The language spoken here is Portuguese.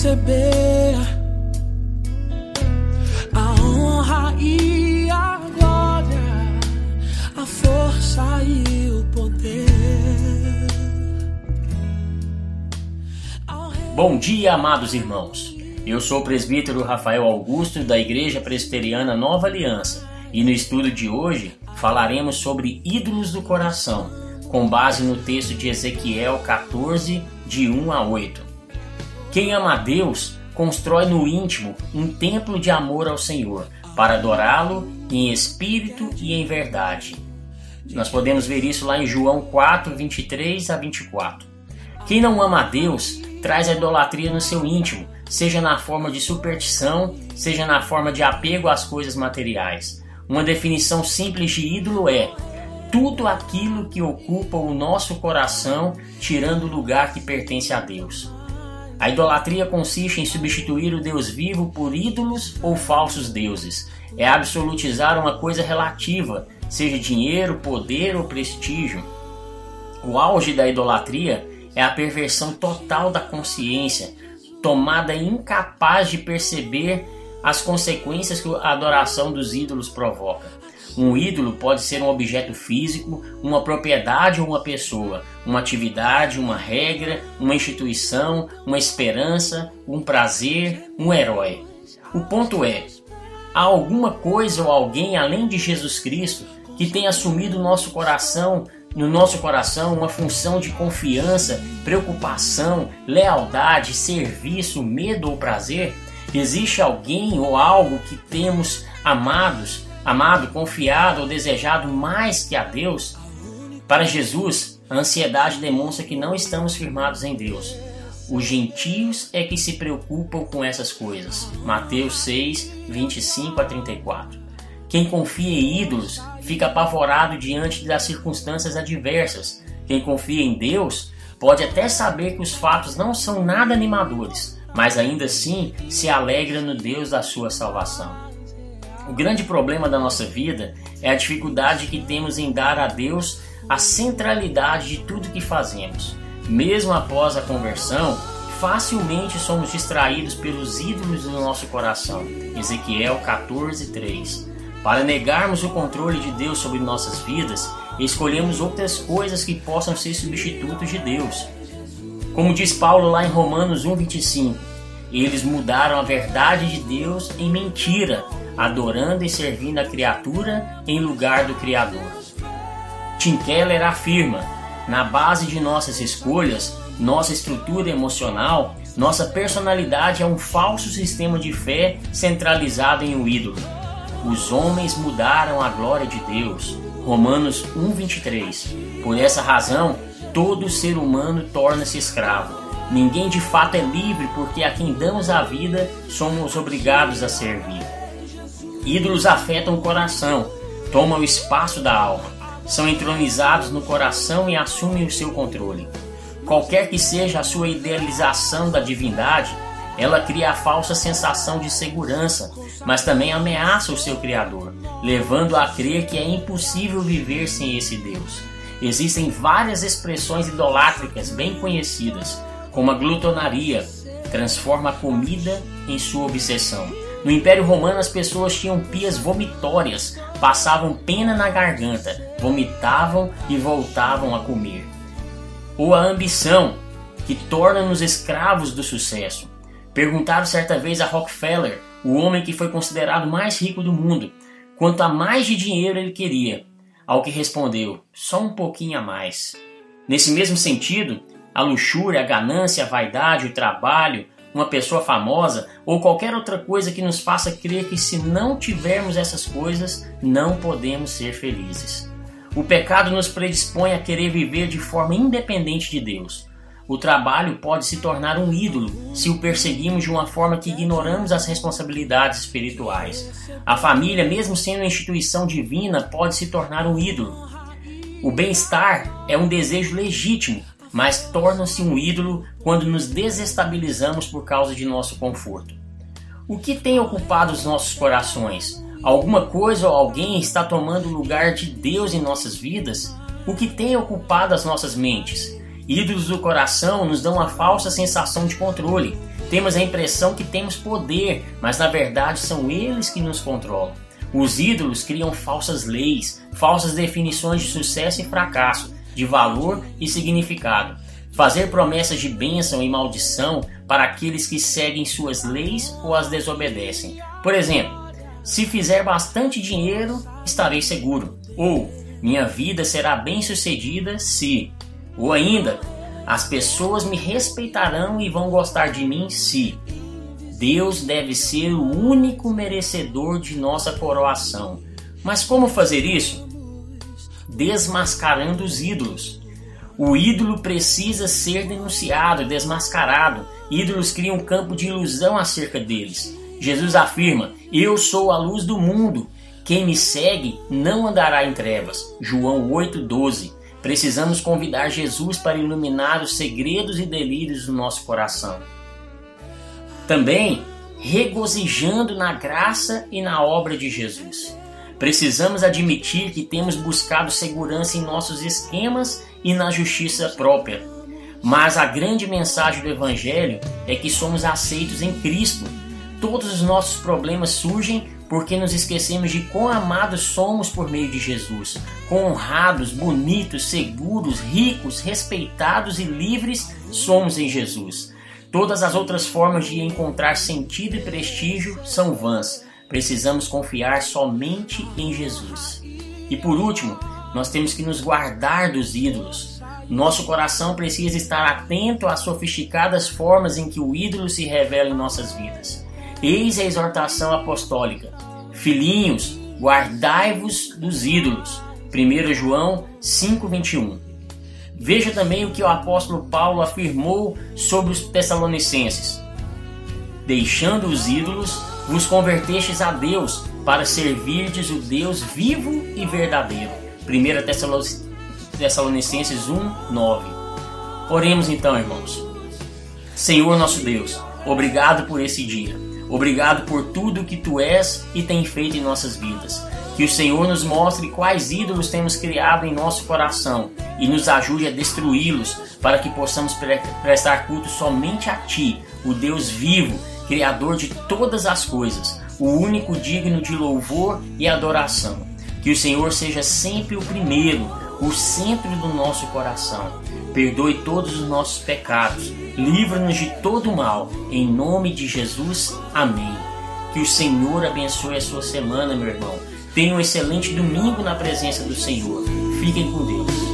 receber a honra e a glória, a força e o poder. Bom dia, amados irmãos. Eu sou o presbítero Rafael Augusto da Igreja Presbiteriana Nova Aliança e no estudo de hoje falaremos sobre ídolos do coração, com base no texto de Ezequiel 14, de 1 a 8. Quem ama a Deus constrói no íntimo um templo de amor ao Senhor, para adorá-lo em espírito e em verdade. Nós podemos ver isso lá em João 4, 23 a 24. Quem não ama a Deus traz a idolatria no seu íntimo, seja na forma de superstição, seja na forma de apego às coisas materiais. Uma definição simples de ídolo é tudo aquilo que ocupa o nosso coração, tirando o lugar que pertence a Deus. A idolatria consiste em substituir o Deus vivo por ídolos ou falsos deuses. É absolutizar uma coisa relativa, seja dinheiro, poder ou prestígio. O auge da idolatria é a perversão total da consciência, tomada incapaz de perceber as consequências que a adoração dos ídolos provoca. Um ídolo pode ser um objeto físico, uma propriedade ou uma pessoa, uma atividade, uma regra, uma instituição, uma esperança, um prazer, um herói. O ponto é: há alguma coisa ou alguém além de Jesus Cristo que tem assumido nosso coração, no nosso coração, uma função de confiança, preocupação, lealdade, serviço, medo ou prazer? Existe alguém ou algo que temos amados amado, confiado ou desejado mais que a Deus? Para Jesus, a ansiedade demonstra que não estamos firmados em Deus. Os gentios é que se preocupam com essas coisas. Mateus 6, 25 a 34. Quem confia em ídolos fica apavorado diante das circunstâncias adversas. Quem confia em Deus pode até saber que os fatos não são nada animadores, mas ainda assim se alegra no Deus da sua salvação. O grande problema da nossa vida é a dificuldade que temos em dar a Deus a centralidade de tudo que fazemos. Mesmo após a conversão, facilmente somos distraídos pelos ídolos do nosso coração. Ezequiel 14:3. Para negarmos o controle de Deus sobre nossas vidas, escolhemos outras coisas que possam ser substitutos de Deus. Como diz Paulo lá em Romanos 1:25, eles mudaram a verdade de Deus em mentira adorando e servindo a criatura em lugar do Criador. Tim Keller afirma: na base de nossas escolhas, nossa estrutura emocional, nossa personalidade é um falso sistema de fé centralizado em um ídolo. Os homens mudaram a glória de Deus. Romanos 1:23. Por essa razão, todo ser humano torna-se escravo. Ninguém de fato é livre, porque a quem damos a vida somos obrigados a servir. Ídolos afetam o coração, tomam o espaço da alma, são entronizados no coração e assumem o seu controle. Qualquer que seja a sua idealização da divindade, ela cria a falsa sensação de segurança, mas também ameaça o seu Criador, levando a crer que é impossível viver sem esse Deus. Existem várias expressões idolátricas bem conhecidas, como a glutonaria, transforma a comida em sua obsessão no Império Romano, as pessoas tinham pias vomitórias, passavam pena na garganta, vomitavam e voltavam a comer. Ou a ambição, que torna-nos escravos do sucesso. Perguntaram certa vez a Rockefeller, o homem que foi considerado mais rico do mundo, quanto a mais de dinheiro ele queria. Ao que respondeu: só um pouquinho a mais. Nesse mesmo sentido, a luxúria, a ganância, a vaidade, o trabalho, uma pessoa famosa ou qualquer outra coisa que nos faça crer que se não tivermos essas coisas, não podemos ser felizes. O pecado nos predispõe a querer viver de forma independente de Deus. O trabalho pode se tornar um ídolo se o perseguimos de uma forma que ignoramos as responsabilidades espirituais. A família, mesmo sendo uma instituição divina, pode se tornar um ídolo. O bem-estar é um desejo legítimo, mas torna-se um ídolo quando nos desestabilizamos por causa de nosso conforto. O que tem ocupado os nossos corações? Alguma coisa ou alguém está tomando o lugar de Deus em nossas vidas? O que tem ocupado as nossas mentes? Ídolos do coração nos dão uma falsa sensação de controle. Temos a impressão que temos poder, mas na verdade são eles que nos controlam. Os ídolos criam falsas leis, falsas definições de sucesso e fracasso, de valor e significado. Fazer promessas de bênção e maldição para aqueles que seguem suas leis ou as desobedecem. Por exemplo, se fizer bastante dinheiro, estarei seguro. Ou minha vida será bem sucedida se. Ou ainda, as pessoas me respeitarão e vão gostar de mim se. Deus deve ser o único merecedor de nossa coroação. Mas como fazer isso? Desmascarando os ídolos. O ídolo precisa ser denunciado, desmascarado. Ídolos criam um campo de ilusão acerca deles. Jesus afirma: Eu sou a luz do mundo. Quem me segue não andará em trevas. João 8,12. Precisamos convidar Jesus para iluminar os segredos e delírios do nosso coração. Também regozijando na graça e na obra de Jesus. Precisamos admitir que temos buscado segurança em nossos esquemas e na justiça própria. Mas a grande mensagem do Evangelho é que somos aceitos em Cristo. Todos os nossos problemas surgem porque nos esquecemos de quão amados somos por meio de Jesus, quão honrados, bonitos, seguros, ricos, respeitados e livres somos em Jesus. Todas as outras formas de encontrar sentido e prestígio são vãs. Precisamos confiar somente em Jesus. E por último, nós temos que nos guardar dos ídolos. Nosso coração precisa estar atento às sofisticadas formas em que o ídolo se revela em nossas vidas. Eis a exortação apostólica: Filhinhos, guardai-vos dos ídolos. 1 João 5:21. Veja também o que o apóstolo Paulo afirmou sobre os tessalonicenses: Deixando os ídolos, vos convertestes a Deus para servirdes o Deus vivo e verdadeiro. 1 Tessalonicenses 1, 9. Oremos então, irmãos. Senhor nosso Deus, obrigado por esse dia. Obrigado por tudo que tu és e tem feito em nossas vidas. Que o Senhor nos mostre quais ídolos temos criado em nosso coração e nos ajude a destruí-los para que possamos prestar culto somente a Ti, o Deus vivo, Criador de todas as coisas, o único digno de louvor e adoração. Que o Senhor seja sempre o primeiro, o centro do nosso coração. Perdoe todos os nossos pecados livra-nos de todo mal. Em nome de Jesus, amém. Que o Senhor abençoe a sua semana, meu irmão. Tenha um excelente domingo na presença do Senhor. Fiquem com Deus.